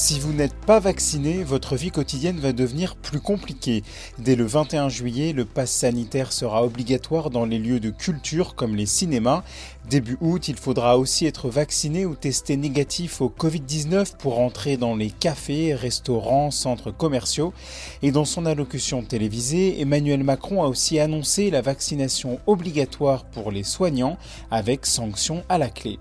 Si vous n'êtes pas vacciné, votre vie quotidienne va devenir plus compliquée. Dès le 21 juillet, le pass sanitaire sera obligatoire dans les lieux de culture comme les cinémas. Début août, il faudra aussi être vacciné ou testé négatif au Covid-19 pour entrer dans les cafés, restaurants, centres commerciaux. Et dans son allocution télévisée, Emmanuel Macron a aussi annoncé la vaccination obligatoire pour les soignants avec sanctions à la clé.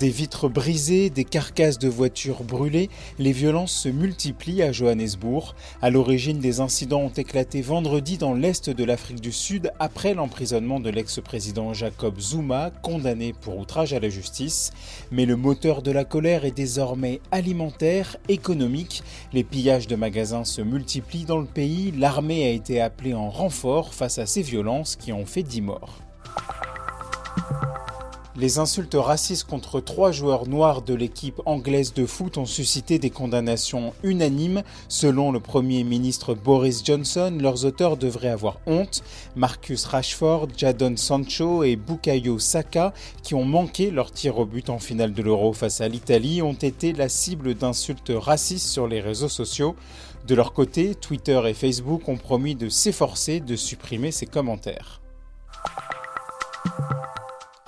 Des vitres brisées, des carcasses de voitures brûlées, les violences se multiplient à Johannesburg. À l'origine des incidents ont éclaté vendredi dans l'est de l'Afrique du Sud après l'emprisonnement de l'ex-président Jacob Zuma, condamné pour outrage à la justice. Mais le moteur de la colère est désormais alimentaire, économique. Les pillages de magasins se multiplient dans le pays. L'armée a été appelée en renfort face à ces violences qui ont fait 10 morts. Les insultes racistes contre trois joueurs noirs de l'équipe anglaise de foot ont suscité des condamnations unanimes. Selon le Premier ministre Boris Johnson, leurs auteurs devraient avoir honte. Marcus Rashford, Jadon Sancho et Bukayo Saka, qui ont manqué leur tir au but en finale de l'Euro face à l'Italie, ont été la cible d'insultes racistes sur les réseaux sociaux. De leur côté, Twitter et Facebook ont promis de s'efforcer de supprimer ces commentaires.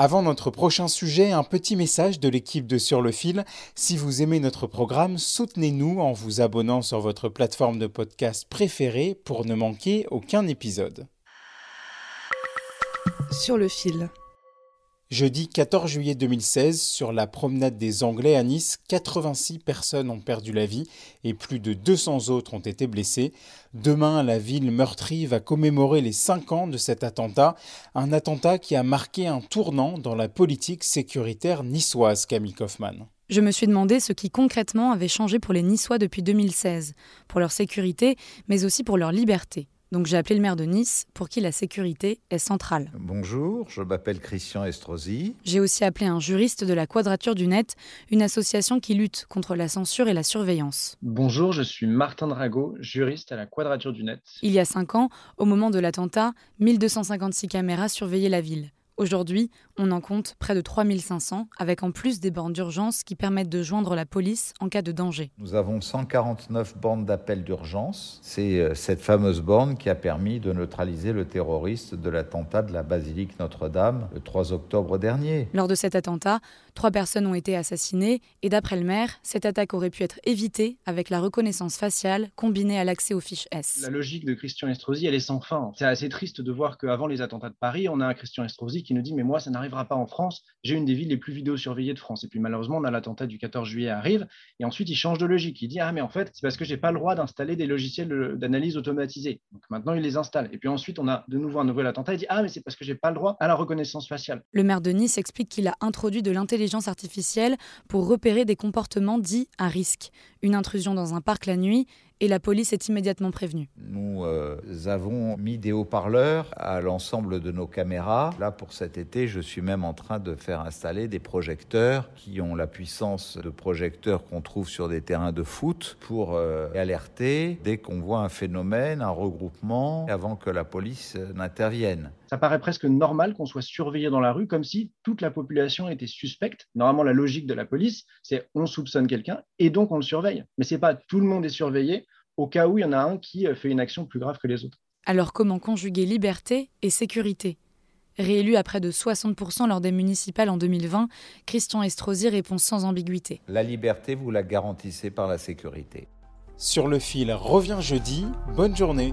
Avant notre prochain sujet, un petit message de l'équipe de Sur le fil. Si vous aimez notre programme, soutenez-nous en vous abonnant sur votre plateforme de podcast préférée pour ne manquer aucun épisode. Sur le fil. Jeudi 14 juillet 2016, sur la promenade des Anglais à Nice, 86 personnes ont perdu la vie et plus de 200 autres ont été blessées. Demain, la ville meurtrie va commémorer les 5 ans de cet attentat, un attentat qui a marqué un tournant dans la politique sécuritaire niçoise, Camille Kaufmann. Je me suis demandé ce qui concrètement avait changé pour les Niçois depuis 2016, pour leur sécurité, mais aussi pour leur liberté. Donc j'ai appelé le maire de Nice, pour qui la sécurité est centrale. Bonjour, je m'appelle Christian Estrosi. J'ai aussi appelé un juriste de la Quadrature du Net, une association qui lutte contre la censure et la surveillance. Bonjour, je suis Martin Drago, juriste à la Quadrature du Net. Il y a cinq ans, au moment de l'attentat, 1256 caméras surveillaient la ville. Aujourd'hui, on en compte près de 3500, avec en plus des bornes d'urgence qui permettent de joindre la police en cas de danger. Nous avons 149 bornes d'appel d'urgence. C'est euh, cette fameuse borne qui a permis de neutraliser le terroriste de l'attentat de la basilique Notre-Dame le 3 octobre dernier. Lors de cet attentat, trois personnes ont été assassinées et d'après le maire, cette attaque aurait pu être évitée avec la reconnaissance faciale combinée à l'accès aux fiches S. La logique de Christian Estrosi, elle est sans fin. C'est assez triste de voir qu'avant les attentats de Paris, on a un Christian Estrosi qui nous dit mais moi ça n'arrivera pas en France, j'ai une des villes les plus vidéosurveillées de France. Et puis malheureusement on a l'attentat du 14 juillet arrive et ensuite il change de logique. Il dit ah mais en fait c'est parce que j'ai pas le droit d'installer des logiciels d'analyse automatisée. Donc maintenant il les installe. Et puis ensuite on a de nouveau un nouvel attentat. Il dit ah mais c'est parce que j'ai pas le droit à la reconnaissance faciale. Le maire de Nice explique qu'il a introduit de l'intelligence artificielle pour repérer des comportements dits à risque. Une intrusion dans un parc la nuit et la police est immédiatement prévenue. Nous euh, avons mis des haut-parleurs à l'ensemble de nos caméras. Là, pour cet été, je suis même en train de faire installer des projecteurs qui ont la puissance de projecteurs qu'on trouve sur des terrains de foot pour euh, alerter dès qu'on voit un phénomène, un regroupement, avant que la police n'intervienne. Ça paraît presque normal qu'on soit surveillé dans la rue comme si toute la population était suspecte. Normalement, la logique de la police, c'est on soupçonne quelqu'un et donc on le surveille. Mais c'est pas tout le monde est surveillé au cas où il y en a un qui fait une action plus grave que les autres. Alors comment conjuguer liberté et sécurité? Réélu à près de 60% lors des municipales en 2020, Christian Estrosi répond sans ambiguïté. La liberté, vous la garantissez par la sécurité. Sur le fil revient jeudi. Bonne journée.